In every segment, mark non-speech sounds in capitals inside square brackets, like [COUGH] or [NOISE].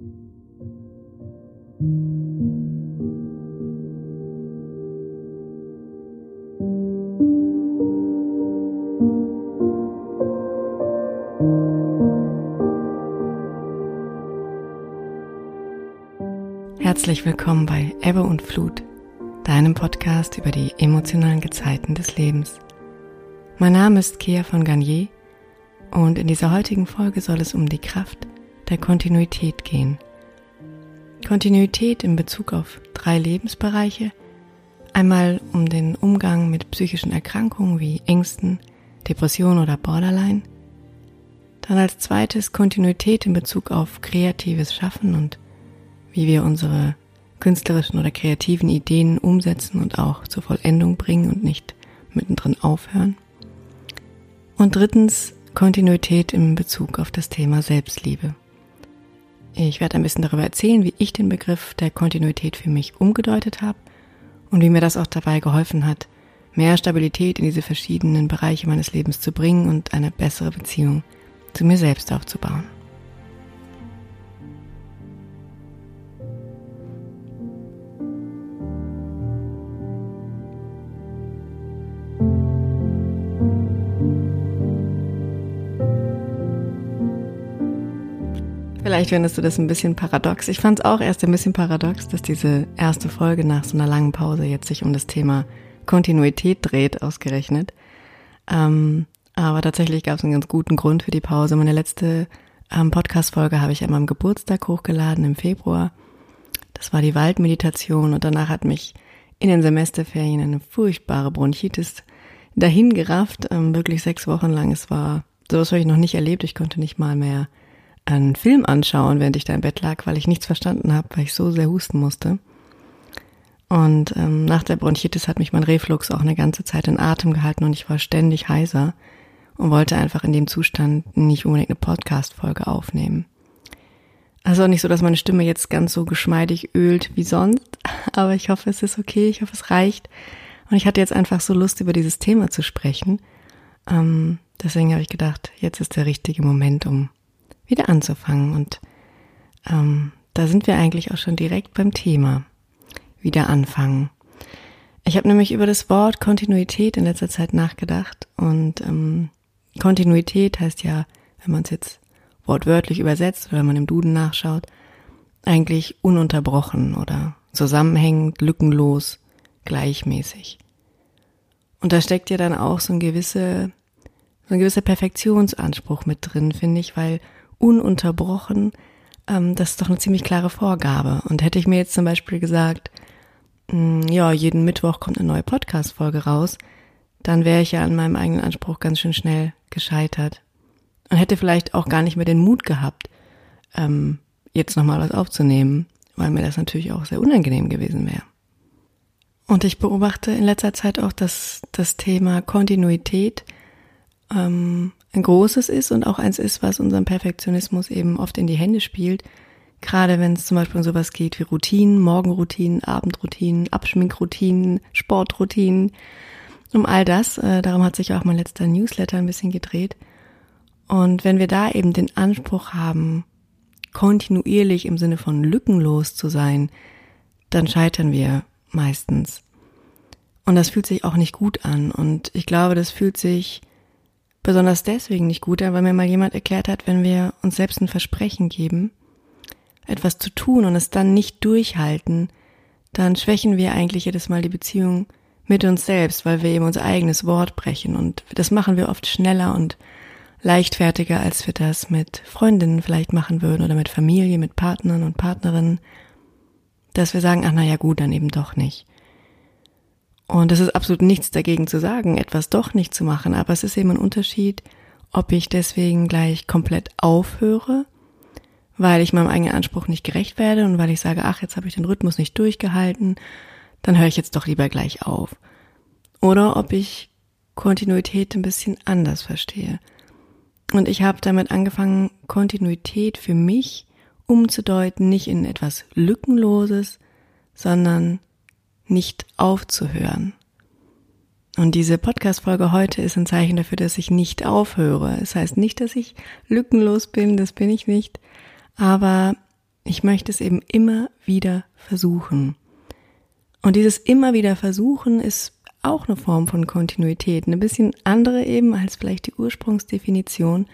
Herzlich willkommen bei Ebbe und Flut, deinem Podcast über die emotionalen Gezeiten des Lebens. Mein Name ist Kea von Garnier und in dieser heutigen Folge soll es um die Kraft der Kontinuität gehen. Kontinuität in Bezug auf drei Lebensbereiche, einmal um den Umgang mit psychischen Erkrankungen wie Ängsten, Depressionen oder Borderline, dann als zweites Kontinuität in Bezug auf kreatives Schaffen und wie wir unsere künstlerischen oder kreativen Ideen umsetzen und auch zur Vollendung bringen und nicht mittendrin aufhören. Und drittens Kontinuität im Bezug auf das Thema Selbstliebe. Ich werde ein bisschen darüber erzählen, wie ich den Begriff der Kontinuität für mich umgedeutet habe und wie mir das auch dabei geholfen hat, mehr Stabilität in diese verschiedenen Bereiche meines Lebens zu bringen und eine bessere Beziehung zu mir selbst aufzubauen. Vielleicht findest du das ein bisschen paradox. Ich fand es auch erst ein bisschen paradox, dass diese erste Folge nach so einer langen Pause jetzt sich um das Thema Kontinuität dreht, ausgerechnet. Ähm, aber tatsächlich gab es einen ganz guten Grund für die Pause. Meine letzte ähm, Podcast-Folge habe ich an meinem Geburtstag hochgeladen im Februar. Das war die Waldmeditation und danach hat mich in den Semesterferien eine furchtbare Bronchitis dahin gerafft, ähm, wirklich sechs Wochen lang. Es war, sowas habe ich noch nicht erlebt. Ich konnte nicht mal mehr einen Film anschauen, während ich da im Bett lag, weil ich nichts verstanden habe, weil ich so sehr husten musste. Und ähm, nach der Bronchitis hat mich mein Reflux auch eine ganze Zeit in Atem gehalten und ich war ständig heiser und wollte einfach in dem Zustand nicht unbedingt eine Podcast-Folge aufnehmen. Also nicht so, dass meine Stimme jetzt ganz so geschmeidig ölt wie sonst, [LAUGHS] aber ich hoffe, es ist okay, ich hoffe, es reicht. Und ich hatte jetzt einfach so Lust, über dieses Thema zu sprechen. Ähm, deswegen habe ich gedacht, jetzt ist der richtige Moment, um wieder anzufangen. Und ähm, da sind wir eigentlich auch schon direkt beim Thema. Wieder anfangen. Ich habe nämlich über das Wort Kontinuität in letzter Zeit nachgedacht und ähm, Kontinuität heißt ja, wenn man es jetzt wortwörtlich übersetzt oder wenn man im Duden nachschaut, eigentlich ununterbrochen oder zusammenhängend, lückenlos, gleichmäßig. Und da steckt ja dann auch so ein gewisse, so ein gewisser Perfektionsanspruch mit drin, finde ich, weil ununterbrochen, ähm, das ist doch eine ziemlich klare Vorgabe. Und hätte ich mir jetzt zum Beispiel gesagt, mh, hm, ja, jeden Mittwoch kommt eine neue Podcast-Folge raus, dann wäre ich ja an meinem eigenen Anspruch ganz schön schnell gescheitert. Und hätte vielleicht auch gar nicht mehr den Mut gehabt, ähm, jetzt nochmal was aufzunehmen, weil mir das natürlich auch sehr unangenehm gewesen wäre. Und ich beobachte in letzter Zeit auch, dass das Thema Kontinuität ähm, ein großes ist und auch eins ist, was unserem Perfektionismus eben oft in die Hände spielt. Gerade wenn es zum Beispiel um sowas geht wie Routinen, Morgenroutinen, Abendroutinen, Abschminkroutinen, Sportroutinen, um all das. Äh, darum hat sich auch mein letzter Newsletter ein bisschen gedreht. Und wenn wir da eben den Anspruch haben, kontinuierlich im Sinne von lückenlos zu sein, dann scheitern wir meistens. Und das fühlt sich auch nicht gut an. Und ich glaube, das fühlt sich besonders deswegen nicht gut, weil mir mal jemand erklärt hat, wenn wir uns selbst ein Versprechen geben, etwas zu tun und es dann nicht durchhalten, dann schwächen wir eigentlich jedes Mal die Beziehung mit uns selbst, weil wir eben unser eigenes Wort brechen und das machen wir oft schneller und leichtfertiger, als wir das mit Freundinnen vielleicht machen würden oder mit Familie, mit Partnern und Partnerinnen, dass wir sagen, ach na ja gut, dann eben doch nicht. Und es ist absolut nichts dagegen zu sagen, etwas doch nicht zu machen, aber es ist eben ein Unterschied, ob ich deswegen gleich komplett aufhöre, weil ich meinem eigenen Anspruch nicht gerecht werde und weil ich sage, ach, jetzt habe ich den Rhythmus nicht durchgehalten, dann höre ich jetzt doch lieber gleich auf. Oder ob ich Kontinuität ein bisschen anders verstehe. Und ich habe damit angefangen, Kontinuität für mich umzudeuten, nicht in etwas Lückenloses, sondern nicht aufzuhören. Und diese Podcast-Folge heute ist ein Zeichen dafür, dass ich nicht aufhöre. Es heißt nicht, dass ich lückenlos bin, das bin ich nicht. Aber ich möchte es eben immer wieder versuchen. Und dieses immer wieder versuchen ist auch eine Form von Kontinuität, eine bisschen andere eben als vielleicht die Ursprungsdefinition.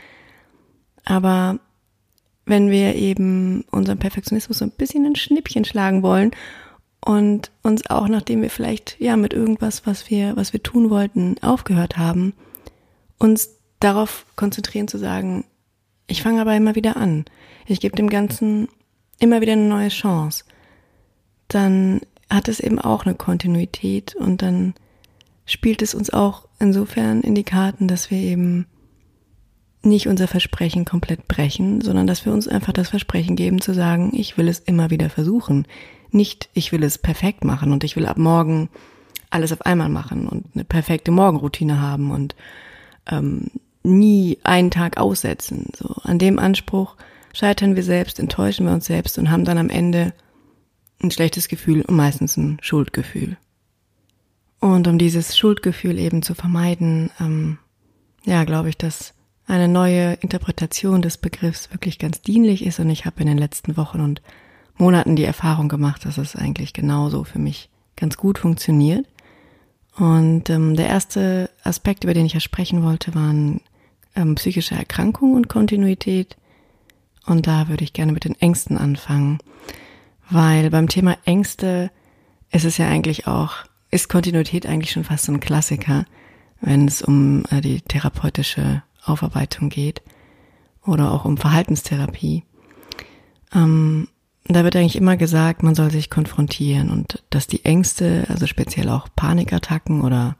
Aber wenn wir eben unseren Perfektionismus so ein bisschen ein Schnippchen schlagen wollen und uns auch, nachdem wir vielleicht ja mit irgendwas, was wir, was wir tun wollten, aufgehört haben, uns darauf konzentrieren zu sagen, ich fange aber immer wieder an. Ich gebe dem Ganzen immer wieder eine neue Chance. Dann hat es eben auch eine Kontinuität und dann spielt es uns auch insofern in die Karten, dass wir eben nicht unser Versprechen komplett brechen, sondern dass wir uns einfach das Versprechen geben zu sagen, ich will es immer wieder versuchen. Nicht, ich will es perfekt machen und ich will ab morgen alles auf einmal machen und eine perfekte Morgenroutine haben und ähm, nie einen Tag aussetzen. So an dem Anspruch scheitern wir selbst, enttäuschen wir uns selbst und haben dann am Ende ein schlechtes Gefühl und meistens ein Schuldgefühl. Und um dieses Schuldgefühl eben zu vermeiden, ähm, ja, glaube ich, dass eine neue Interpretation des Begriffs wirklich ganz dienlich ist. Und ich habe in den letzten Wochen und Monaten die Erfahrung gemacht, dass es eigentlich genauso für mich ganz gut funktioniert. Und ähm, der erste Aspekt, über den ich ja sprechen wollte, waren ähm, psychische Erkrankungen und Kontinuität. Und da würde ich gerne mit den Ängsten anfangen, weil beim Thema Ängste ist es ja eigentlich auch, ist Kontinuität eigentlich schon fast so ein Klassiker, wenn es um äh, die therapeutische Aufarbeitung geht oder auch um Verhaltenstherapie. Ähm, da wird eigentlich immer gesagt, man soll sich konfrontieren und dass die Ängste, also speziell auch Panikattacken oder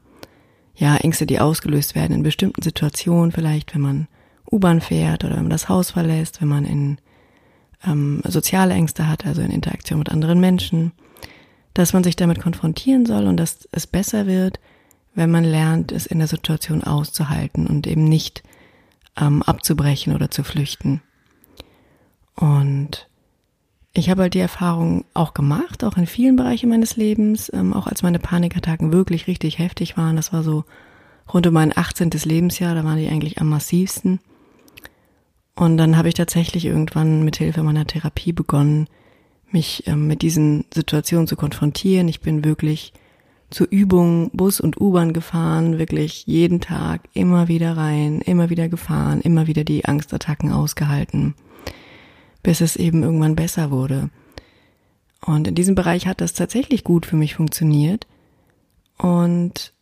ja, Ängste, die ausgelöst werden in bestimmten Situationen, vielleicht wenn man U-Bahn fährt oder wenn man das Haus verlässt, wenn man in ähm, soziale Ängste hat, also in Interaktion mit anderen Menschen, dass man sich damit konfrontieren soll und dass es besser wird, wenn man lernt, es in der Situation auszuhalten und eben nicht ähm, abzubrechen oder zu flüchten. Und ich habe halt die Erfahrung auch gemacht, auch in vielen Bereichen meines Lebens, ähm, auch als meine Panikattacken wirklich richtig heftig waren. Das war so rund um mein 18. Lebensjahr, da waren die eigentlich am massivsten. Und dann habe ich tatsächlich irgendwann mit Hilfe meiner Therapie begonnen, mich ähm, mit diesen Situationen zu konfrontieren. Ich bin wirklich zur Übung Bus und U-Bahn gefahren, wirklich jeden Tag immer wieder rein, immer wieder gefahren, immer wieder die Angstattacken ausgehalten, bis es eben irgendwann besser wurde. Und in diesem Bereich hat das tatsächlich gut für mich funktioniert. Und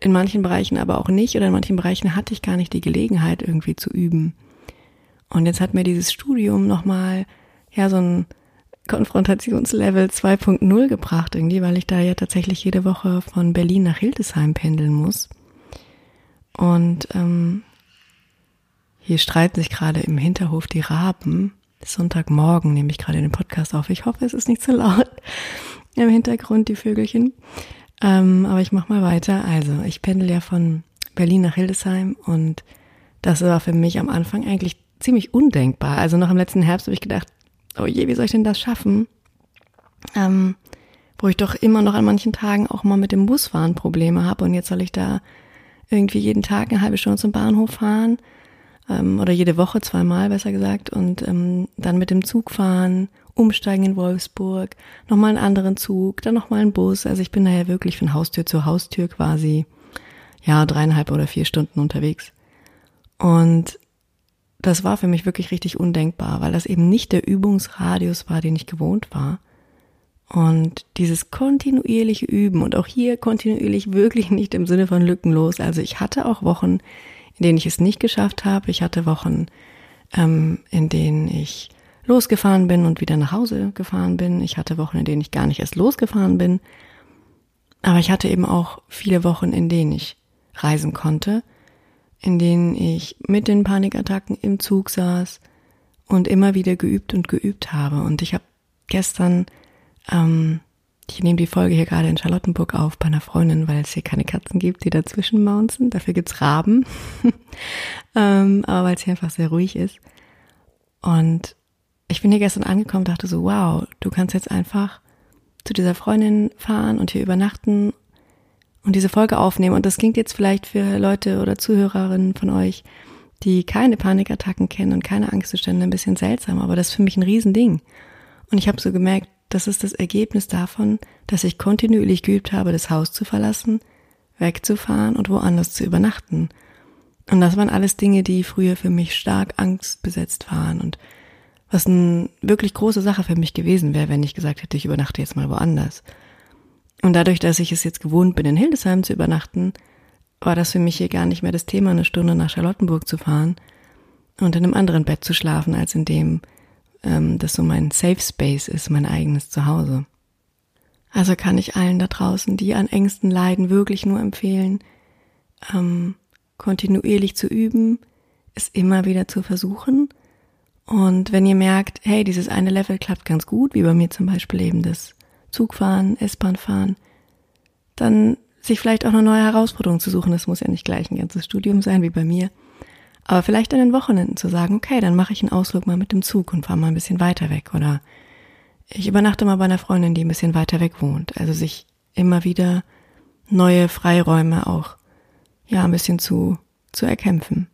in manchen Bereichen aber auch nicht oder in manchen Bereichen hatte ich gar nicht die Gelegenheit irgendwie zu üben. Und jetzt hat mir dieses Studium nochmal, ja, so ein Konfrontationslevel 2.0 gebracht irgendwie, weil ich da ja tatsächlich jede Woche von Berlin nach Hildesheim pendeln muss. Und ähm, hier streiten sich gerade im Hinterhof die Raben. Sonntagmorgen nehme ich gerade den Podcast auf. Ich hoffe, es ist nicht zu laut [LAUGHS] im Hintergrund, die Vögelchen. Ähm, aber ich mache mal weiter. Also, ich pendel ja von Berlin nach Hildesheim und das war für mich am Anfang eigentlich ziemlich undenkbar. Also noch im letzten Herbst habe ich gedacht, oh je, wie soll ich denn das schaffen? Ähm, wo ich doch immer noch an manchen Tagen auch mal mit dem Busfahren Probleme habe und jetzt soll ich da irgendwie jeden Tag eine halbe Stunde zum Bahnhof fahren ähm, oder jede Woche zweimal besser gesagt und ähm, dann mit dem Zug fahren, umsteigen in Wolfsburg, nochmal einen anderen Zug, dann nochmal einen Bus. Also ich bin daher wirklich von Haustür zu Haustür quasi ja dreieinhalb oder vier Stunden unterwegs. Und das war für mich wirklich richtig undenkbar, weil das eben nicht der Übungsradius war, den ich gewohnt war. Und dieses kontinuierliche Üben und auch hier kontinuierlich wirklich nicht im Sinne von lückenlos. Also ich hatte auch Wochen, in denen ich es nicht geschafft habe. Ich hatte Wochen, ähm, in denen ich losgefahren bin und wieder nach Hause gefahren bin. Ich hatte Wochen, in denen ich gar nicht erst losgefahren bin. Aber ich hatte eben auch viele Wochen, in denen ich reisen konnte in denen ich mit den Panikattacken im Zug saß und immer wieder geübt und geübt habe. Und ich habe gestern, ähm, ich nehme die Folge hier gerade in Charlottenburg auf bei einer Freundin, weil es hier keine Katzen gibt, die dazwischen maunzen. Dafür gibt's Raben. [LAUGHS] ähm, aber weil es hier einfach sehr ruhig ist. Und ich bin hier gestern angekommen, dachte so, wow, du kannst jetzt einfach zu dieser Freundin fahren und hier übernachten und diese Folge aufnehmen. Und das klingt jetzt vielleicht für Leute oder Zuhörerinnen von euch, die keine Panikattacken kennen und keine Angstzustände, ein bisschen seltsam, aber das ist für mich ein Riesending. Und ich habe so gemerkt, das ist das Ergebnis davon, dass ich kontinuierlich geübt habe, das Haus zu verlassen, wegzufahren und woanders zu übernachten. Und das waren alles Dinge, die früher für mich stark angstbesetzt waren und was eine wirklich große Sache für mich gewesen wäre, wenn ich gesagt hätte, ich übernachte jetzt mal woanders. Und dadurch, dass ich es jetzt gewohnt bin, in Hildesheim zu übernachten, war das für mich hier gar nicht mehr das Thema, eine Stunde nach Charlottenburg zu fahren und in einem anderen Bett zu schlafen, als in dem, ähm, das so mein Safe Space ist, mein eigenes Zuhause. Also kann ich allen da draußen, die an Ängsten leiden, wirklich nur empfehlen, ähm, kontinuierlich zu üben, es immer wieder zu versuchen. Und wenn ihr merkt, hey, dieses eine Level klappt ganz gut, wie bei mir zum Beispiel eben das Zugfahren, S-Bahn fahren, dann sich vielleicht auch eine neue Herausforderung zu suchen. Das muss ja nicht gleich ein ganzes Studium sein wie bei mir. Aber vielleicht an den Wochenenden zu sagen, okay, dann mache ich einen Ausflug mal mit dem Zug und fahre mal ein bisschen weiter weg. Oder ich übernachte mal bei einer Freundin, die ein bisschen weiter weg wohnt. Also sich immer wieder neue Freiräume auch, ja, ein bisschen zu, zu erkämpfen.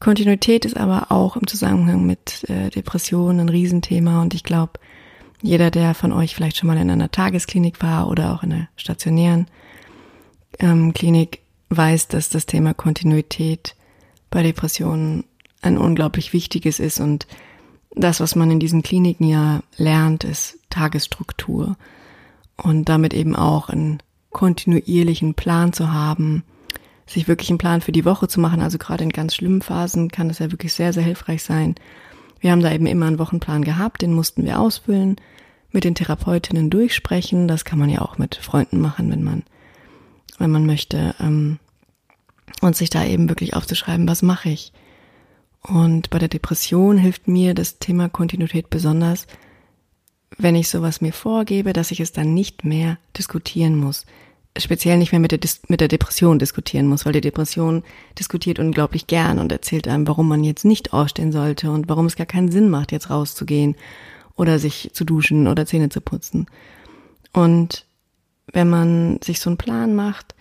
Kontinuität ist aber auch im Zusammenhang mit äh, Depressionen ein Riesenthema und ich glaube, jeder, der von euch vielleicht schon mal in einer Tagesklinik war oder auch in einer stationären ähm, Klinik, weiß, dass das Thema Kontinuität bei Depressionen ein unglaublich wichtiges ist und das, was man in diesen Kliniken ja lernt, ist Tagesstruktur und damit eben auch einen kontinuierlichen Plan zu haben, sich wirklich einen Plan für die Woche zu machen. Also gerade in ganz schlimmen Phasen kann das ja wirklich sehr, sehr hilfreich sein. Wir haben da eben immer einen Wochenplan gehabt, den mussten wir ausfüllen, mit den Therapeutinnen durchsprechen. Das kann man ja auch mit Freunden machen, wenn man wenn man möchte, ähm, und sich da eben wirklich aufzuschreiben, was mache ich. Und bei der Depression hilft mir das Thema Kontinuität besonders, wenn ich sowas mir vorgebe, dass ich es dann nicht mehr diskutieren muss. Speziell nicht mehr mit der, mit der Depression diskutieren muss, weil die Depression diskutiert unglaublich gern und erzählt einem, warum man jetzt nicht aufstehen sollte und warum es gar keinen Sinn macht, jetzt rauszugehen oder sich zu duschen oder Zähne zu putzen. Und wenn man sich so einen Plan macht,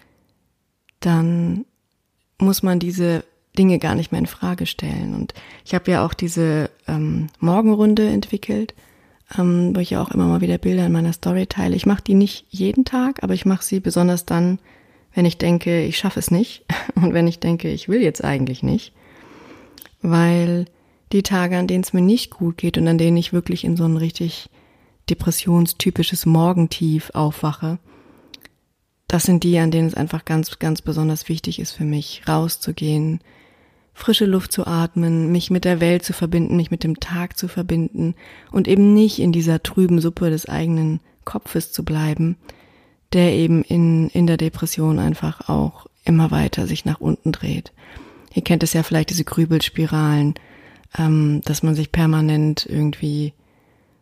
dann muss man diese Dinge gar nicht mehr in Frage stellen. Und ich habe ja auch diese ähm, Morgenrunde entwickelt, ähm, wo ich ja auch immer mal wieder Bilder in meiner Story teile. Ich mache die nicht jeden Tag, aber ich mache sie besonders dann, wenn ich denke, ich schaffe es nicht [LAUGHS] und wenn ich denke, ich will jetzt eigentlich nicht. Weil die Tage, an denen es mir nicht gut geht und an denen ich wirklich in so ein richtig depressionstypisches Morgentief aufwache, das sind die, an denen es einfach ganz, ganz besonders wichtig ist für mich, rauszugehen, frische Luft zu atmen, mich mit der Welt zu verbinden, mich mit dem Tag zu verbinden und eben nicht in dieser trüben Suppe des eigenen Kopfes zu bleiben, der eben in, in der Depression einfach auch immer weiter sich nach unten dreht. Ihr kennt es ja vielleicht, diese Grübelspiralen, ähm, dass man sich permanent irgendwie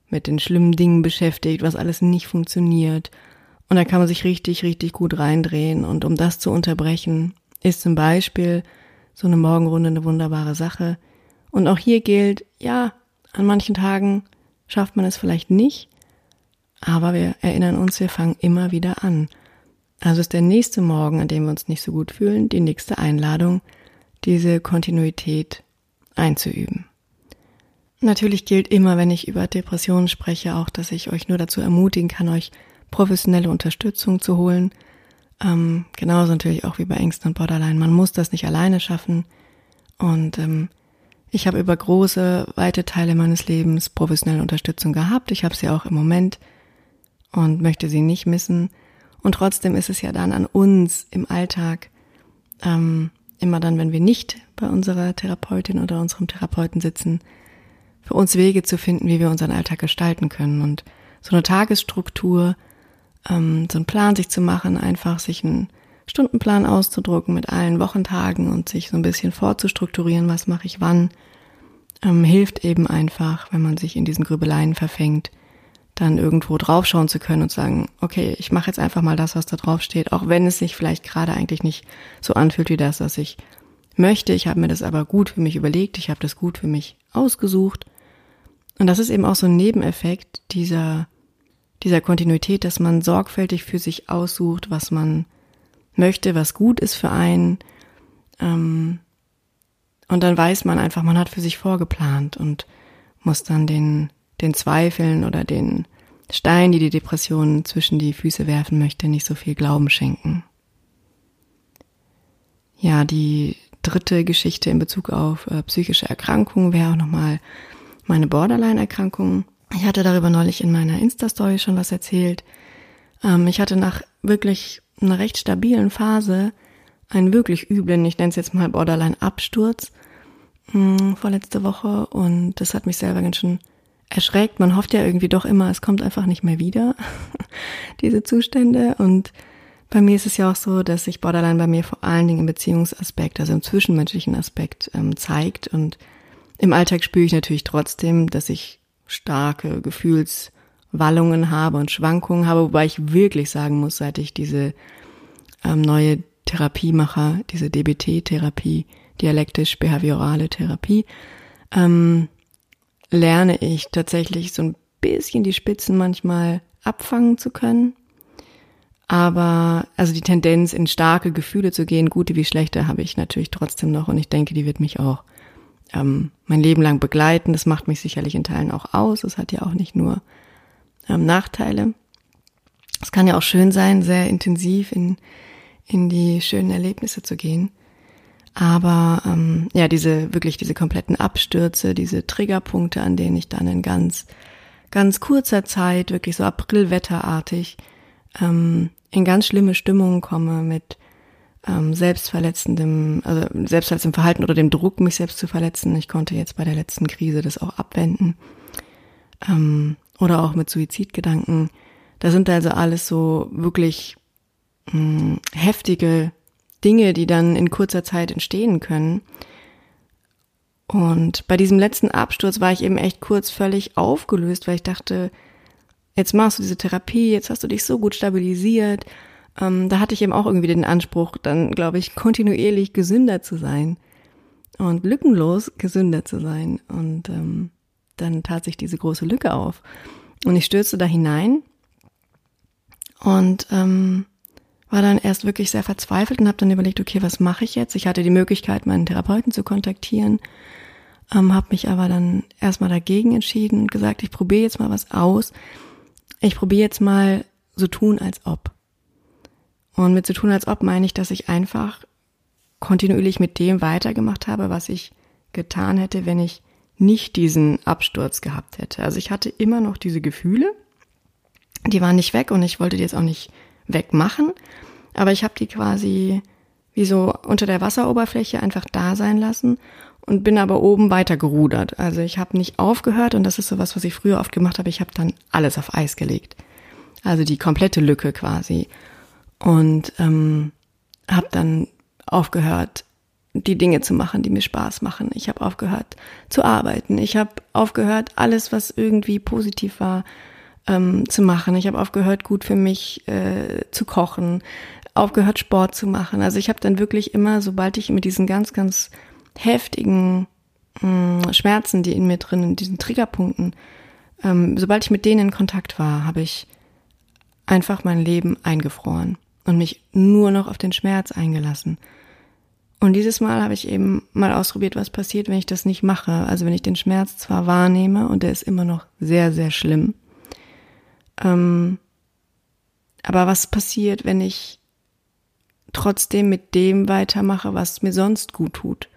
mit den schlimmen Dingen beschäftigt, was alles nicht funktioniert und da kann man sich richtig, richtig gut reindrehen. Und um das zu unterbrechen, ist zum Beispiel so eine Morgenrunde eine wunderbare Sache. Und auch hier gilt, ja, an manchen Tagen schafft man es vielleicht nicht, aber wir erinnern uns, wir fangen immer wieder an. Also ist der nächste Morgen, an dem wir uns nicht so gut fühlen, die nächste Einladung, diese Kontinuität einzuüben. Natürlich gilt immer, wenn ich über Depressionen spreche, auch, dass ich euch nur dazu ermutigen kann, euch professionelle Unterstützung zu holen. Ähm, genauso natürlich auch wie bei Ängsten und Borderline. Man muss das nicht alleine schaffen. Und ähm, ich habe über große, weite Teile meines Lebens professionelle Unterstützung gehabt. Ich habe sie auch im Moment und möchte sie nicht missen. Und trotzdem ist es ja dann an uns im Alltag, ähm, immer dann, wenn wir nicht bei unserer Therapeutin oder unserem Therapeuten sitzen, für uns Wege zu finden, wie wir unseren Alltag gestalten können. Und so eine Tagesstruktur, ähm, so einen Plan sich zu machen, einfach sich einen Stundenplan auszudrucken mit allen Wochentagen und sich so ein bisschen vorzustrukturieren, was mache ich wann, ähm, hilft eben einfach, wenn man sich in diesen Grübeleien verfängt, dann irgendwo draufschauen zu können und sagen, okay, ich mache jetzt einfach mal das, was da drauf steht, auch wenn es sich vielleicht gerade eigentlich nicht so anfühlt wie das, was ich möchte. Ich habe mir das aber gut für mich überlegt, ich habe das gut für mich ausgesucht. Und das ist eben auch so ein Nebeneffekt dieser dieser Kontinuität, dass man sorgfältig für sich aussucht, was man möchte, was gut ist für einen, Ähm, und dann weiß man einfach, man hat für sich vorgeplant und muss dann den, den Zweifeln oder den Stein, die die Depression zwischen die Füße werfen möchte, nicht so viel Glauben schenken. Ja, die dritte Geschichte in Bezug auf äh, psychische Erkrankungen wäre auch nochmal meine Borderline-Erkrankung. Ich hatte darüber neulich in meiner Insta-Story schon was erzählt. Ähm, ich hatte nach wirklich einer recht stabilen Phase einen wirklich üblen, ich nenne es jetzt mal Borderline-Absturz hm, vorletzte Woche und das hat mich selber ganz schön erschreckt. Man hofft ja irgendwie doch immer, es kommt einfach nicht mehr wieder, [LAUGHS] diese Zustände. Und bei mir ist es ja auch so, dass sich Borderline bei mir vor allen Dingen im Beziehungsaspekt, also im zwischenmenschlichen Aspekt ähm, zeigt. Und im Alltag spüre ich natürlich trotzdem, dass ich starke Gefühlswallungen habe und Schwankungen habe, wobei ich wirklich sagen muss, seit ich diese ähm, neue Therapie mache, diese DBT-Therapie, dialektisch-behaviorale Therapie, ähm, lerne ich tatsächlich so ein bisschen die Spitzen manchmal abfangen zu können. Aber also die Tendenz, in starke Gefühle zu gehen, gute wie schlechte, habe ich natürlich trotzdem noch und ich denke, die wird mich auch ähm, mein Leben lang begleiten. Das macht mich sicherlich in Teilen auch aus. Es hat ja auch nicht nur ähm, Nachteile. Es kann ja auch schön sein, sehr intensiv in, in die schönen Erlebnisse zu gehen. Aber ähm, ja, diese wirklich diese kompletten Abstürze, diese Triggerpunkte, an denen ich dann in ganz ganz kurzer Zeit wirklich so Aprilwetterartig ähm, in ganz schlimme Stimmungen komme mit ähm, selbstverletzendem, also selbstverletzendem Verhalten oder dem Druck, mich selbst zu verletzen. Ich konnte jetzt bei der letzten Krise das auch abwenden. Ähm, oder auch mit Suizidgedanken. Da sind also alles so wirklich mh, hm, heftige Dinge, die dann in kurzer Zeit entstehen können. Und bei diesem letzten Absturz war ich eben echt kurz völlig aufgelöst, weil ich dachte, jetzt machst du diese Therapie, jetzt hast du dich so gut stabilisiert. Ähm, da hatte ich eben auch irgendwie den Anspruch, dann, glaube ich, kontinuierlich gesünder zu sein und lückenlos gesünder zu sein. Und ähm, dann tat sich diese große Lücke auf. Und ich stürzte da hinein und ähm, war dann erst wirklich sehr verzweifelt und habe dann überlegt, okay, was mache ich jetzt? Ich hatte die Möglichkeit, meinen Therapeuten zu kontaktieren, ähm, habe mich aber dann erstmal dagegen entschieden und gesagt, ich probiere jetzt mal was aus. Ich probiere jetzt mal so tun, als ob. Und mit so tun, als ob meine ich, dass ich einfach kontinuierlich mit dem weitergemacht habe, was ich getan hätte, wenn ich nicht diesen Absturz gehabt hätte. Also ich hatte immer noch diese Gefühle, die waren nicht weg und ich wollte die jetzt auch nicht wegmachen, aber ich habe die quasi wie so unter der Wasseroberfläche einfach da sein lassen und bin aber oben weiter gerudert. Also ich habe nicht aufgehört und das ist so was, was ich früher oft gemacht habe. Ich habe dann alles auf Eis gelegt. Also die komplette Lücke quasi. Und ähm, habe dann aufgehört, die Dinge zu machen, die mir Spaß machen. Ich habe aufgehört zu arbeiten. Ich habe aufgehört, alles, was irgendwie positiv war, ähm, zu machen. Ich habe aufgehört, gut für mich äh, zu kochen, aufgehört, Sport zu machen. Also ich habe dann wirklich immer, sobald ich mit diesen ganz, ganz heftigen mh, mm, Schmerzen, die in mir drin, in diesen Triggerpunkten, ähm, sobald ich mit denen in Kontakt war, habe ich einfach mein Leben eingefroren und mich nur noch auf den Schmerz eingelassen. Und dieses Mal habe ich eben mal ausprobiert, was passiert, wenn ich das nicht mache. Also wenn ich den Schmerz zwar wahrnehme und der ist immer noch sehr, sehr schlimm, ähm, aber was passiert, wenn ich trotzdem mit dem weitermache, was mir sonst gut tut?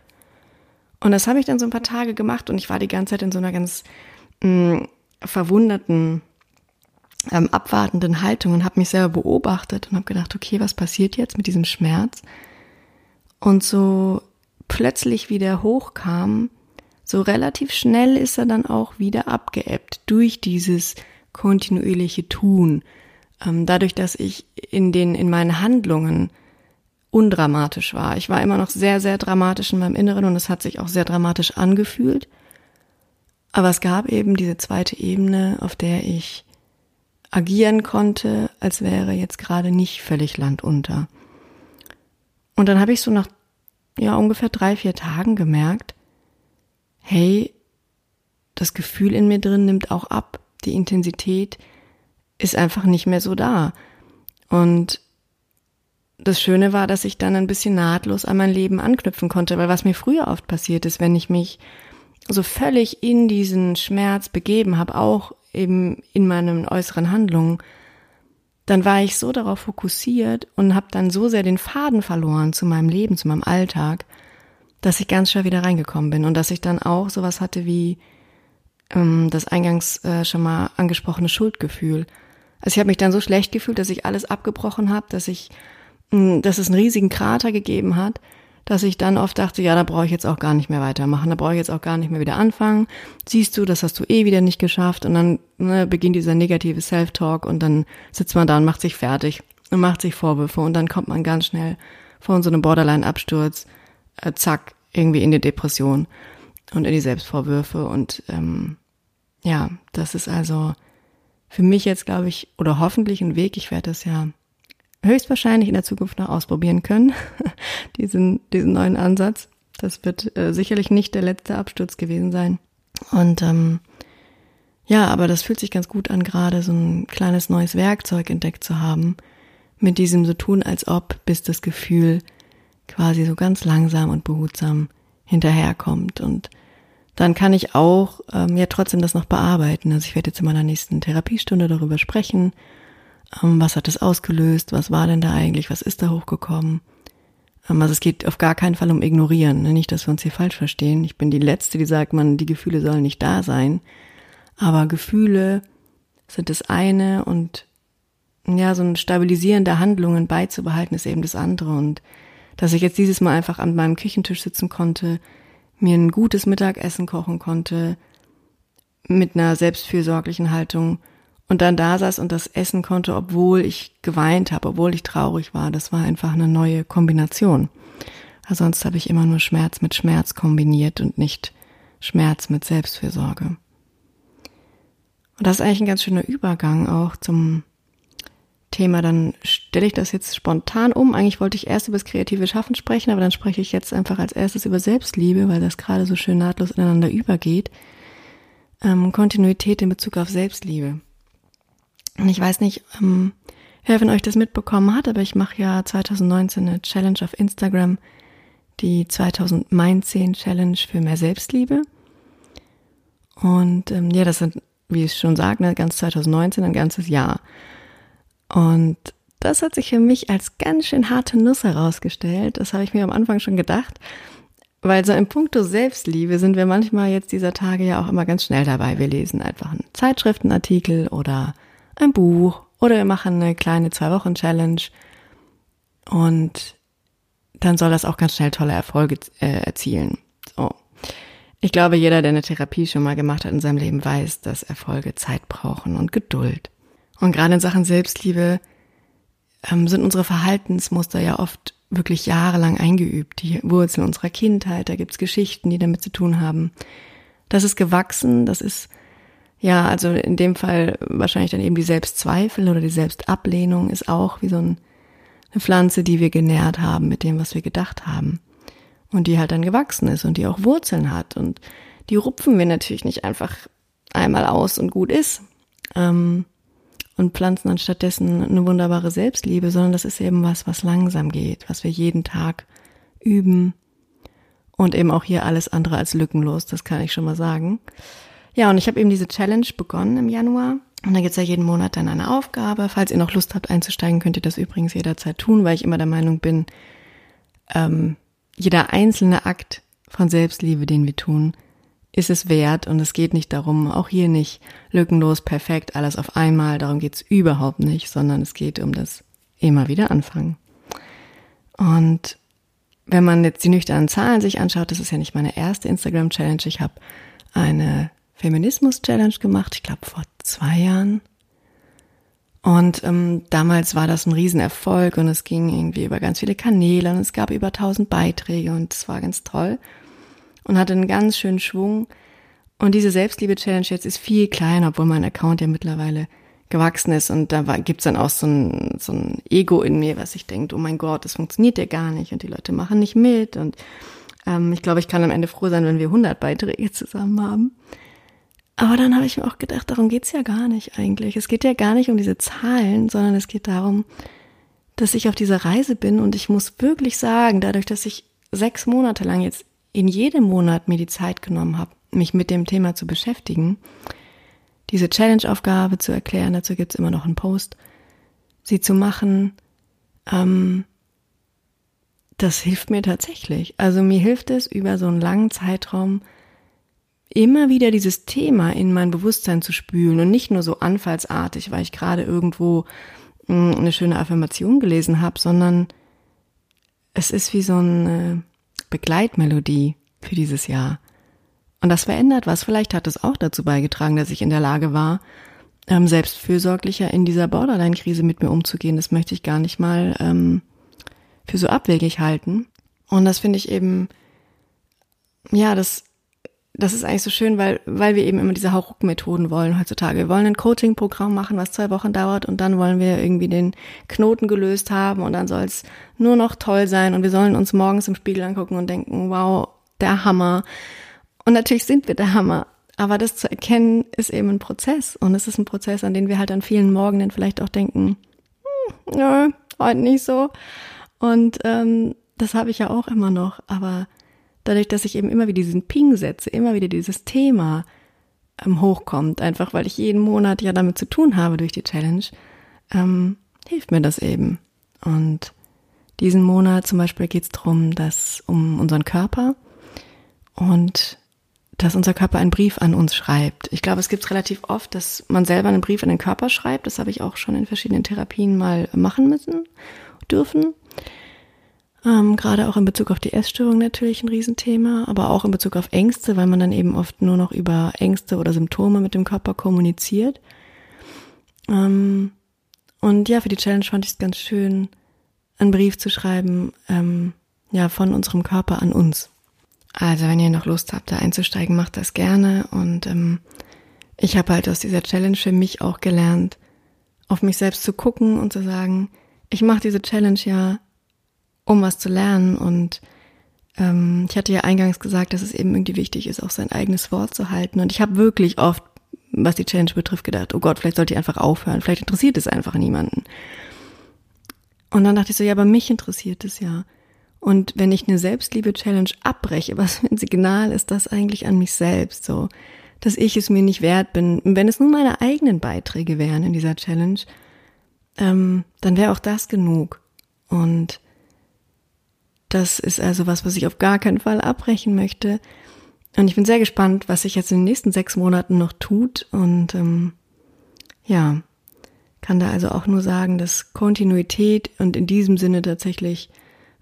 Und das habe ich dann so ein paar Tage gemacht und ich war die ganze Zeit in so einer ganz mh, mm, verwunderten, ähm, abwartenden Haltung und habe mich selber beobachtet und habe gedacht, okay, was passiert jetzt mit diesem Schmerz? Und so plötzlich wieder hochkam, so relativ schnell ist er dann auch wieder abgeebbt durch dieses kontinuierliche Tun, ähm, dadurch, dass ich in den, in meinen Handlungen undramatisch war. Ich war immer noch sehr, sehr dramatisch in meinem Inneren und es hat sich auch sehr dramatisch angefühlt. Aber es gab eben diese zweite Ebene, auf der ich agieren konnte, als wäre jetzt gerade nicht völlig Land unter. Und dann habe ich so nach ja ungefähr drei, vier Tagen gemerkt, hey, das Gefühl in mir drin nimmt auch ab die Intensität ist einfach nicht mehr so da. Und das Schöne war, dass ich dann ein bisschen nahtlos an mein Leben anknüpfen konnte, weil was mir früher oft passiert ist, wenn ich mich so völlig in diesen Schmerz begeben habe, auch eben in meinen äußeren Handlungen, dann war ich so darauf fokussiert und habe dann so sehr den Faden verloren zu meinem Leben, zu meinem Alltag, dass ich ganz schnell wieder reingekommen bin und dass ich dann auch sowas hatte wie ähm, das eingangs äh, schon mal angesprochene Schuldgefühl. Also ich habe mich dann so schlecht gefühlt, dass ich alles abgebrochen habe, dass ich, mh, hm, dass es einen riesigen Krater gegeben hat, dass ich dann oft dachte, ja, da brauche ich jetzt auch gar nicht mehr weitermachen, da brauche ich jetzt auch gar nicht mehr wieder anfangen. Siehst du, das hast du eh wieder nicht geschafft und dann ne, beginnt dieser negative Self-Talk und dann sitzt man da und macht sich fertig und macht sich Vorwürfe und dann kommt man ganz schnell vor so einem Borderline-Absturz, äh, zack, irgendwie in die Depression und in die Selbstvorwürfe und ähm, ja, das ist also für mich jetzt, glaube ich, oder hoffentlich ein Weg. Ich werde das ja höchstwahrscheinlich in der Zukunft noch ausprobieren können, [LAUGHS] diesen, diesen neuen Ansatz. Das wird äh, sicherlich nicht der letzte Absturz gewesen sein. Und ähm, ja, aber das fühlt sich ganz gut an, gerade so ein kleines neues Werkzeug entdeckt zu haben, mit diesem so tun, als ob, bis das Gefühl quasi so ganz langsam und behutsam hinterherkommt. Und dann kann ich auch ähm, ja trotzdem das noch bearbeiten. Also ich werde jetzt in meiner nächsten Therapiestunde darüber sprechen, was hat es ausgelöst, was war denn da eigentlich, was ist da hochgekommen. Ähm, also es geht auf gar keinen Fall um Ignorieren, ne? nicht, dass wir uns hier falsch verstehen. Ich bin die Letzte, die sagt, man, die Gefühle sollen nicht da sein. Aber Gefühle sind das eine und ja, so ein Stabilisieren der Handlungen beizubehalten ist eben das andere. Und dass ich jetzt dieses Mal einfach an meinem Küchentisch sitzen konnte, mir ein gutes Mittagessen kochen konnte, mit einer selbstfürsorglichen Haltung und dann da saß und das essen konnte, obwohl ich geweint habe, obwohl ich traurig war. Das war einfach eine neue Kombination. Also sonst habe ich immer nur Schmerz mit Schmerz kombiniert und nicht Schmerz mit Selbstfürsorge. Und das ist eigentlich ein ganz schöner Übergang auch zum Thema, dann stelle ich das jetzt spontan um. Eigentlich wollte ich erst über das kreative Schaffen sprechen, aber dann spreche ich jetzt einfach als erstes über Selbstliebe, weil das gerade so schön nahtlos ineinander übergeht. Ähm, Kontinuität in Bezug auf Selbstliebe. Und ich weiß nicht, ähm, wer von euch das mitbekommen hat, aber ich mache ja 2019 eine Challenge auf Instagram, die 2019 Challenge für mehr Selbstliebe. Und ähm, ja, das sind, wie ich schon sagte, ne, ganz 2019, ein ganzes Jahr. Und das hat sich für mich als ganz schön harte Nuss herausgestellt. Das habe ich mir am Anfang schon gedacht. Weil so im Punkto Selbstliebe sind wir manchmal jetzt dieser Tage ja auch immer ganz schnell dabei. Wir lesen einfach einen Zeitschriftenartikel oder ein Buch oder wir machen eine kleine Zwei-Wochen-Challenge und dann soll das auch ganz schnell tolle Erfolge äh, erzielen. So. Ich glaube, jeder, der eine Therapie schon mal gemacht hat in seinem Leben, weiß, dass Erfolge Zeit brauchen und Geduld. Und gerade in Sachen Selbstliebe ähm, sind unsere Verhaltensmuster ja oft wirklich jahrelang eingeübt. Die Wurzeln unserer Kindheit, da gibt's Geschichten, die damit zu tun haben. Das ist gewachsen, das ist ja, also in dem Fall wahrscheinlich dann eben die Selbstzweifel oder die Selbstablehnung ist auch wie so ein, eine Pflanze, die wir genährt haben mit dem, was wir gedacht haben. Und die halt dann gewachsen ist und die auch Wurzeln hat. Und die rupfen wir natürlich nicht einfach einmal aus und gut ist. Ähm, und pflanzen dann stattdessen eine wunderbare Selbstliebe, sondern das ist eben was, was langsam geht, was wir jeden Tag üben und eben auch hier alles andere als lückenlos, das kann ich schon mal sagen. Ja, und ich habe eben diese Challenge begonnen im Januar. Und da gibt's ja jeden Monat dann eine Aufgabe. Falls ihr noch Lust habt einzusteigen, könnt ihr das übrigens jederzeit tun, weil ich immer der Meinung bin, ähm, jeder einzelne Akt von Selbstliebe, den wir tun, ist es wert und es geht nicht darum, auch hier nicht lückenlos, perfekt, alles auf einmal, darum geht's überhaupt nicht, sondern es geht um das immer wieder anfangen. Und wenn man jetzt die nüchternen Zahlen sich anschaut, das ist ja nicht meine erste Instagram-Challenge, ich habe eine Feminismus-Challenge gemacht, ich glaube vor zwei Jahren. Und ähm, damals war das ein Riesenerfolg und es ging irgendwie über ganz viele Kanäle und es gab über tausend Beiträge und es war ganz toll und hatte einen ganz schönen Schwung. Und diese Selbstliebe-Challenge jetzt ist viel kleiner, obwohl mein Account ja mittlerweile gewachsen ist. Und da war, gibt's dann auch so ein, so ein Ego in mir, was ich denkt, oh mein Gott, das funktioniert ja gar nicht und die Leute machen nicht mit. Und ähm, ich glaube, ich kann am Ende froh sein, wenn wir 100 Beiträge zusammen haben. Aber dann habe ich mir auch gedacht, darum geht's ja gar nicht eigentlich. Es geht ja gar nicht um diese Zahlen, sondern es geht darum, dass ich auf dieser Reise bin und ich muss wirklich sagen, dadurch, dass ich sechs Monate lang jetzt in jedem Monat mir die Zeit genommen habe, mich mit dem Thema zu beschäftigen, diese Challenge-Aufgabe zu erklären, dazu gibt's immer noch einen Post, sie zu machen, ähm, das hilft mir tatsächlich. Also mir hilft es über so einen langen Zeitraum immer wieder dieses Thema in mein Bewusstsein zu spülen und nicht nur so anfallsartig, weil ich gerade irgendwo hm, eine schöne Affirmation gelesen habe, sondern es ist wie so eine Begleitmelodie für dieses Jahr. Und das verändert was. Vielleicht hat es auch dazu beigetragen, dass ich in der Lage war, ähm, selbstfürsorglicher in dieser Borderline-Krise mit mir umzugehen. Das möchte ich gar nicht mal ähm, für so abwegig halten. Und das finde ich eben, ja, das, das ist eigentlich so schön, weil, weil wir eben immer diese Hauruck-Methoden wollen heutzutage. Wir wollen ein Coaching-Programm machen, was zwei Wochen dauert und dann wollen wir irgendwie den Knoten gelöst haben und dann soll es nur noch toll sein und wir sollen uns morgens im Spiegel angucken und denken, wow, der Hammer. Und natürlich sind wir der Hammer. Aber das zu erkennen ist eben ein Prozess und es ist ein Prozess, an den wir halt an vielen Morgen dann vielleicht auch denken, hm, nö, heute nicht so. Und ähm, das habe ich ja auch immer noch. Aber dadurch, dass ich eben immer wieder diesen Ping setze, immer wieder dieses Thema ähm, hochkommt, einfach weil ich jeden Monat ja damit zu tun habe durch die Challenge, ähm, hilft mir das eben. Und diesen Monat zum Beispiel geht es darum, dass um unseren Körper und dass unser Körper einen Brief an uns schreibt. Ich glaube, es gibt relativ oft, dass man selber einen Brief an den Körper schreibt. Das habe ich auch schon in verschiedenen Therapien mal machen müssen, dürfen. Ähm, gerade auch in Bezug auf die Essstörung natürlich ein Riesenthema, aber auch in Bezug auf Ängste, weil man dann eben oft nur noch über Ängste oder Symptome mit dem Körper kommuniziert. Ähm, und ja, für die Challenge fand ich es ganz schön, einen Brief zu schreiben, ähm, ja, von unserem Körper an uns. Also wenn ihr noch Lust habt, da einzusteigen, macht das gerne. Und ähm, ich habe halt aus dieser Challenge für mich auch gelernt, auf mich selbst zu gucken und zu sagen, ich mache diese Challenge ja um was zu lernen. Und ähm, ich hatte ja eingangs gesagt, dass es eben irgendwie wichtig ist, auch sein eigenes Wort zu halten. Und ich habe wirklich oft, was die Challenge betrifft, gedacht, oh Gott, vielleicht sollte ich einfach aufhören, vielleicht interessiert es einfach niemanden. Und dann dachte ich so, ja, aber mich interessiert es ja. Und wenn ich eine Selbstliebe-Challenge abbreche, [LAUGHS] was für ein Signal ist das eigentlich an mich selbst, so, dass ich es mir nicht wert bin. wenn es nur meine eigenen Beiträge wären in dieser Challenge, ähm, dann wäre auch das genug. Und das ist also was, was ich auf gar keinen Fall abbrechen möchte. Und ich bin sehr gespannt, was sich jetzt in den nächsten sechs Monaten noch tut. Und ähm, ja, kann da also auch nur sagen, dass Kontinuität und in diesem Sinne tatsächlich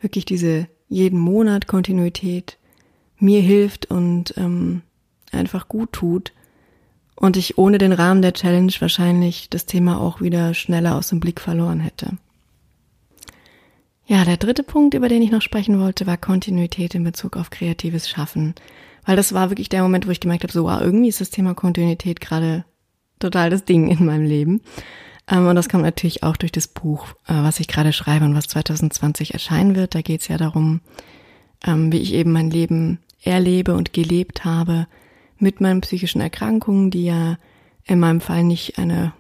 wirklich diese jeden Monat Kontinuität mir hilft und ähm, einfach gut tut. Und ich ohne den Rahmen der Challenge wahrscheinlich das Thema auch wieder schneller aus dem Blick verloren hätte. Ja, der dritte Punkt, über den ich noch sprechen wollte, war Kontinuität in Bezug auf kreatives Schaffen. Weil das war wirklich der Moment, wo ich gemerkt habe, so, wow, irgendwie ist das Thema Kontinuität gerade total das Ding in meinem Leben. Ähm, und das kommt natürlich auch durch das Buch, äh, was ich gerade schreibe und was 2020 erscheinen wird. Da geht es ja darum, ähm, wie ich eben mein Leben erlebe und gelebt habe mit meinen psychischen Erkrankungen, die ja in meinem Fall nicht eine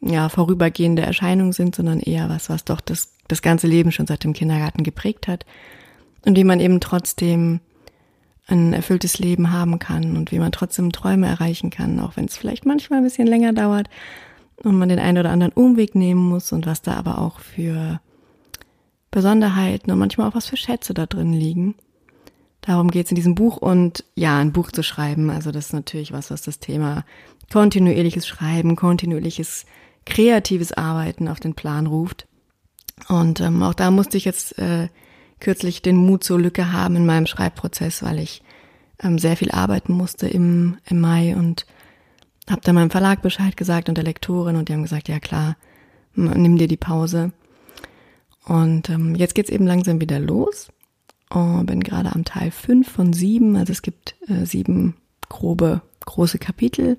ja, vorübergehende Erscheinung sind, sondern eher was, was doch das das ganze Leben schon seit dem Kindergarten geprägt hat und wie man eben trotzdem ein erfülltes Leben haben kann und wie man trotzdem Träume erreichen kann, auch wenn es vielleicht manchmal ein bisschen länger dauert und man den einen oder anderen Umweg nehmen muss und was da aber auch für Besonderheiten und manchmal auch was für Schätze da drin liegen. Darum geht es in diesem Buch und ja, ein Buch zu schreiben, also das ist natürlich was, was das Thema kontinuierliches Schreiben, kontinuierliches kreatives Arbeiten auf den Plan ruft. Und ähm, auch da musste ich jetzt äh, kürzlich den Mut zur Lücke haben in meinem Schreibprozess, weil ich ähm, sehr viel arbeiten musste im, im Mai und habe dann meinem Verlag Bescheid gesagt und der Lektorin und die haben gesagt, ja klar, nimm dir die Pause. Und ähm, jetzt geht's eben langsam wieder los. Und bin gerade am Teil fünf von sieben, also es gibt äh, sieben grobe, große Kapitel.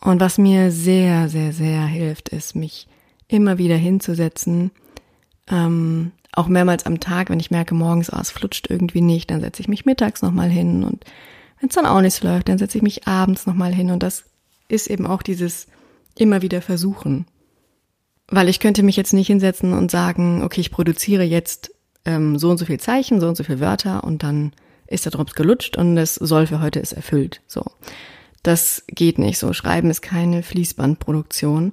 Und was mir sehr, sehr, sehr hilft, ist, mich immer wieder hinzusetzen, ähm, auch mehrmals am Tag, wenn ich merke, morgens, oh, es flutscht irgendwie nicht, dann setze ich mich mittags nochmal hin und wenn es dann auch nicht läuft, dann setze ich mich abends nochmal hin und das ist eben auch dieses immer wieder versuchen. Weil ich könnte mich jetzt nicht hinsetzen und sagen, okay, ich produziere jetzt ähm, so und so viel Zeichen, so und so viel Wörter und dann ist der Drops gelutscht und es soll für heute ist erfüllt. So. Das geht nicht so. Schreiben ist keine Fließbandproduktion.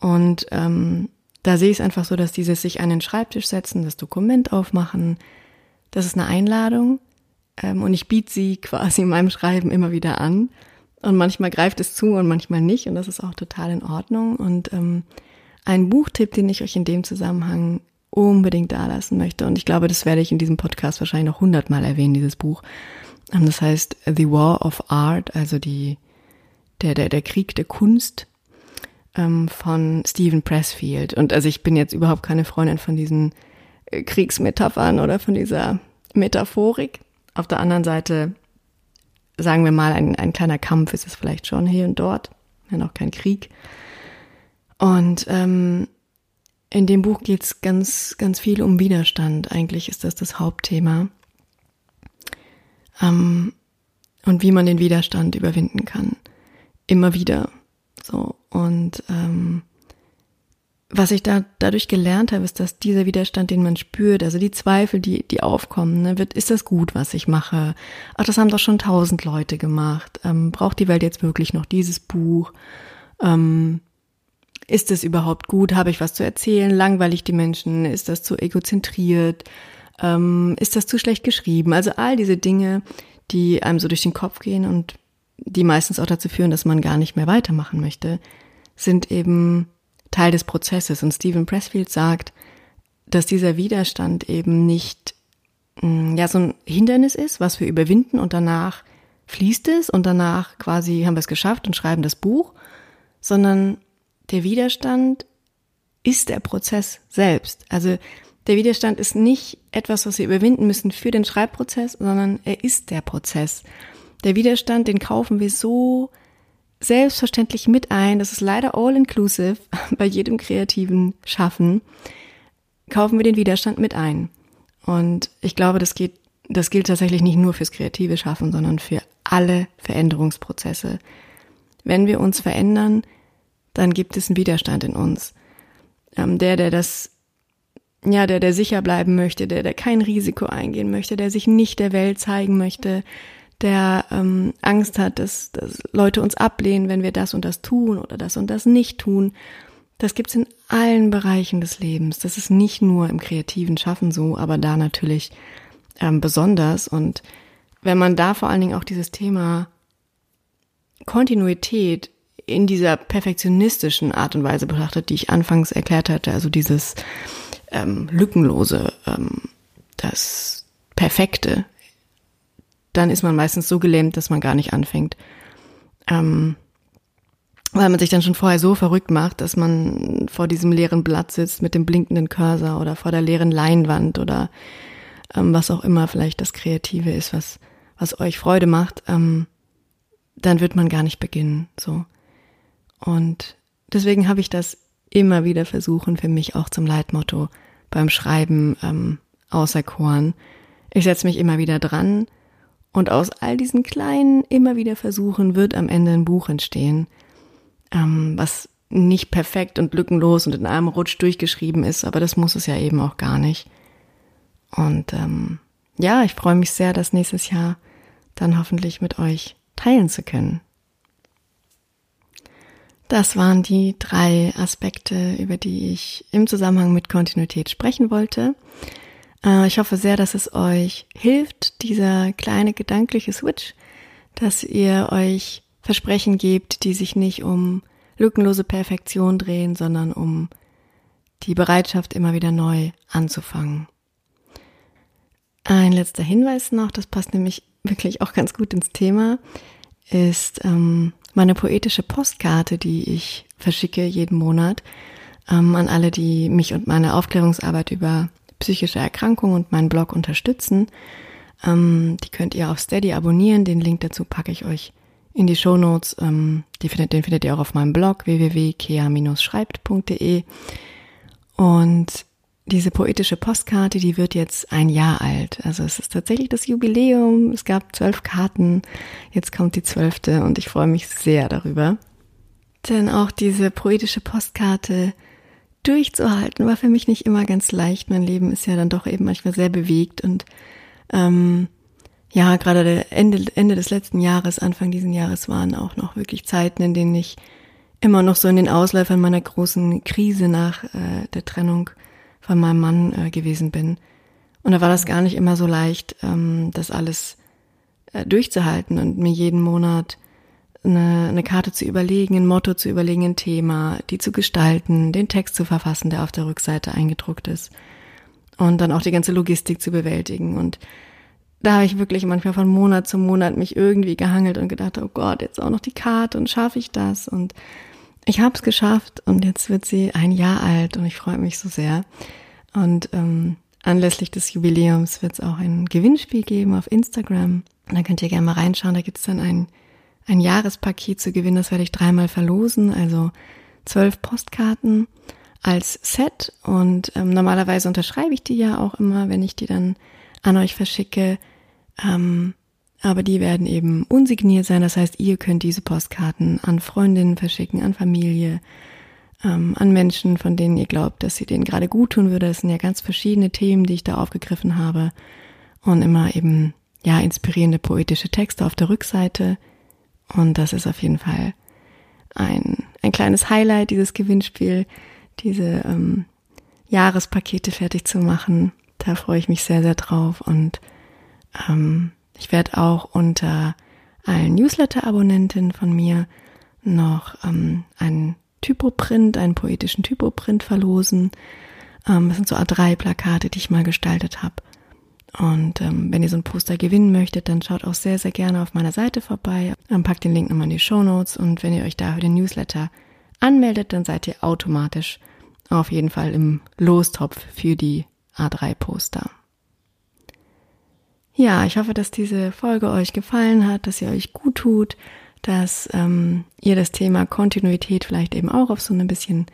Und ähm, da sehe ich es einfach so, dass dieses sich an den Schreibtisch setzen, das Dokument aufmachen, das ist eine Einladung. Ähm, und ich biete sie quasi in meinem Schreiben immer wieder an. Und manchmal greift es zu und manchmal nicht. Und das ist auch total in Ordnung. Und ähm, ein Buchtipp, den ich euch in dem Zusammenhang unbedingt da lassen möchte. Und ich glaube, das werde ich in diesem Podcast wahrscheinlich noch hundertmal erwähnen, dieses Buch. Ähm, das heißt The War of Art, also die, der, der, der Krieg der Kunst ähm, von Stephen Pressfield. Und also ich bin jetzt überhaupt keine Freundin von diesen äh, Kriegsmetaphern oder von dieser Metaphorik. Auf der anderen Seite, sagen wir mal, ein, ein kleiner Kampf ist es vielleicht schon hier und dort, ja noch kein Krieg. Und ähm, in dem Buch geht es ganz, ganz viel um Widerstand. Eigentlich ist das das Hauptthema. Ähm, und wie man den Widerstand überwinden kann. Immer wieder. So. Und ähm, was ich da dadurch gelernt habe, ist, dass dieser Widerstand, den man spürt, also die Zweifel, die, die aufkommen, ne, wird, ist das gut, was ich mache? Ach, das haben doch schon tausend Leute gemacht. Ähm, braucht die Welt jetzt wirklich noch dieses Buch? Ähm, ist es überhaupt gut? Habe ich was zu erzählen? Langweilig die Menschen? Ist das zu egozentriert? Ähm, ist das zu schlecht geschrieben? Also all diese Dinge, die einem so durch den Kopf gehen und die meistens auch dazu führen, dass man gar nicht mehr weitermachen möchte, sind eben Teil des Prozesses. Und Stephen Pressfield sagt, dass dieser Widerstand eben nicht mm, ja so ein Hindernis ist, was wir überwinden und danach fließt es und danach quasi haben wir es geschafft und schreiben das Buch, sondern der Widerstand ist der Prozess selbst. Also der Widerstand ist nicht etwas, was wir überwinden müssen für den Schreibprozess, sondern er ist der Prozess. Der Widerstand, den kaufen wir so selbstverständlich mit ein. Das ist leider all inclusive [LAUGHS] bei jedem kreativen Schaffen. Kaufen wir den Widerstand mit ein. Und ich glaube, das geht, das gilt tatsächlich nicht nur fürs kreative Schaffen, sondern für alle Veränderungsprozesse. Wenn wir uns verändern, dann gibt es einen Widerstand in uns. Ähm, der, der das, ja, der, der sicher bleiben möchte, der, der kein Risiko eingehen möchte, der sich nicht der Welt zeigen möchte, der ähm, Angst hat, dass, dass Leute uns ablehnen, wenn wir das und das tun oder das und das nicht tun. Das gibt's in allen Bereichen des Lebens. Das ist nicht nur im kreativen Schaffen so, aber da natürlich ähm, besonders. Und wenn man da vor allen Dingen auch dieses Thema Kontinuität in dieser perfektionistischen Art und Weise betrachtet, die ich anfangs erklärt hatte, also dieses ähm, lückenlose, ähm, das Perfekte, dann ist man meistens so gelähmt, dass man gar nicht anfängt. Ähm, weil man sich dann schon vorher so verrückt macht, dass man vor diesem leeren Blatt sitzt mit dem blinkenden Cursor oder vor der leeren Leinwand oder ähm, was auch immer vielleicht das Kreative ist, was, was euch Freude macht, ähm, dann wird man gar nicht beginnen. So. Und deswegen habe ich das immer wieder versuchen, für mich auch zum Leitmotto beim Schreiben ähm, auserkoren. Ich setze mich immer wieder dran und aus all diesen kleinen, immer wieder Versuchen wird am Ende ein Buch entstehen, ähm, was nicht perfekt und lückenlos und in einem Rutsch durchgeschrieben ist, aber das muss es ja eben auch gar nicht. Und ähm, ja, ich freue mich sehr, das nächstes Jahr dann hoffentlich mit euch teilen zu können. Das waren die drei Aspekte, über die ich im Zusammenhang mit Kontinuität sprechen wollte. Äh, ich hoffe sehr, dass es euch hilft, dieser kleine gedankliche Switch, dass ihr euch Versprechen gebt, die sich nicht um lückenlose Perfektion drehen, sondern um die Bereitschaft, immer wieder neu anzufangen. Ein letzter Hinweis noch, das passt nämlich wirklich auch ganz gut ins Thema, ist ähm, meine poetische Postkarte, die ich verschicke jeden Monat ähm, an alle, die mich und meine Aufklärungsarbeit über psychische Erkrankungen und meinen Blog unterstützen. Ähm, die könnt ihr auf Steady abonnieren. Den Link dazu packe ich euch in die Show Notes. Ähm, findet, den findet ihr auch auf meinem Blog www.kea-schreibt.de. Und diese poetische Postkarte, die wird jetzt ein Jahr alt. Also es ist tatsächlich das Jubiläum. Es gab zwölf Karten. Jetzt kommt die zwölfte und ich freue mich sehr darüber. Denn auch diese poetische Postkarte durchzuhalten war für mich nicht immer ganz leicht. Mein Leben ist ja dann doch eben manchmal sehr bewegt und ähm, ja, gerade Ende, Ende des letzten Jahres, Anfang diesen Jahres waren auch noch wirklich Zeiten, in denen ich immer noch so in den Ausläufern meiner großen Krise nach äh, der Trennung von meinem Mann äh, gewesen bin. Und da war das gar nicht immer so leicht, ähm, das alles äh, durchzuhalten und mir jeden Monat eine, eine Karte zu überlegen, ein Motto zu überlegen, ein Thema, die zu gestalten, den Text zu verfassen, der auf der Rückseite eingedruckt ist und dann auch die ganze Logistik zu bewältigen. Und da habe ich wirklich manchmal von Monat zu Monat mich irgendwie gehangelt und gedacht, oh Gott, jetzt auch noch die Karte und schaffe ich das? Und ich habe es geschafft und jetzt wird sie ein Jahr alt und ich freue mich so sehr. Und ähm, anlässlich des Jubiläums wird es auch ein Gewinnspiel geben auf Instagram. Da könnt ihr gerne mal reinschauen. Da gibt es dann ein ein Jahrespaket zu gewinnen. Das werde ich dreimal verlosen, also zwölf Postkarten als Set. Und ähm, normalerweise unterschreibe ich die ja auch immer, wenn ich die dann an euch verschicke. Ähm, aber die werden eben unsigniert sein. Das heißt, ihr könnt diese Postkarten an Freundinnen verschicken, an Familie, ähm, an Menschen, von denen ihr glaubt, dass sie denen gerade gut tun würde. Das sind ja ganz verschiedene Themen, die ich da aufgegriffen habe. Und immer eben, ja, inspirierende poetische Texte auf der Rückseite und das ist auf jeden Fall ein, ein kleines Highlight, dieses Gewinnspiel, diese ähm, Jahrespakete fertig zu machen. Da freue ich mich sehr, sehr drauf. Und ähm, ich werde auch unter allen Newsletter-Abonnentinnen von mir noch ähm, einen Typoprint, einen poetischen Typoprint verlosen. Ähm, das sind so A3-Plakate, die ich mal gestaltet habe. Und ähm, wenn ihr so ein Poster gewinnen möchtet, dann schaut auch sehr, sehr gerne auf meiner Seite vorbei. Dann packt den Link nochmal in die Show Notes und wenn ihr euch da für den Newsletter anmeldet, dann seid ihr automatisch auf jeden Fall im Lostopf für die A3-Poster. Ja, ich hoffe, dass diese Folge euch gefallen hat, dass ihr euch gut tut, dass ähm, ihr das Thema Kontinuität vielleicht eben auch auf so ein bisschen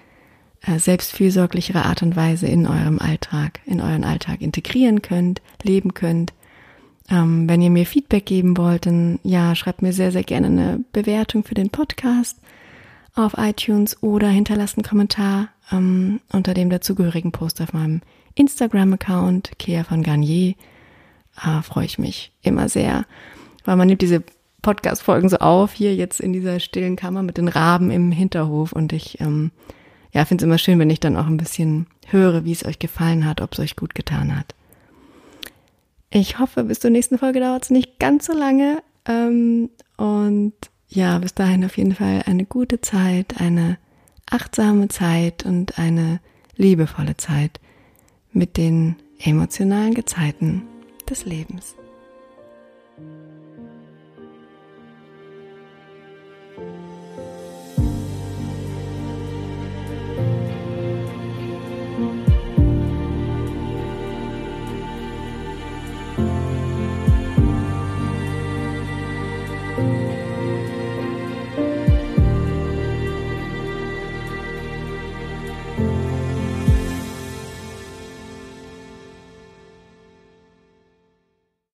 selbstfürsorglichere Art und Weise in eurem Alltag, in euren Alltag integrieren könnt, leben könnt. Ähm, wenn ihr mir Feedback geben wollt, dann ja, schreibt mir sehr, sehr gerne eine Bewertung für den Podcast auf iTunes oder hinterlasst einen Kommentar ähm, unter dem dazugehörigen Post auf meinem Instagram-Account, Kea von Garnier. Äh, Freue ich mich immer sehr, weil man nimmt diese Podcast-Folgen so auf, hier jetzt in dieser stillen Kammer mit den Raben im Hinterhof und ich ähm, ja, finde es immer schön, wenn ich dann auch ein bisschen höre, wie es euch gefallen hat, ob es euch gut getan hat. Ich hoffe, bis zur nächsten Folge dauert es nicht ganz so lange. Ähm, und ja, bis dahin auf jeden Fall eine gute Zeit, eine achtsame Zeit und eine liebevolle Zeit mit den emotionalen Gezeiten des Lebens.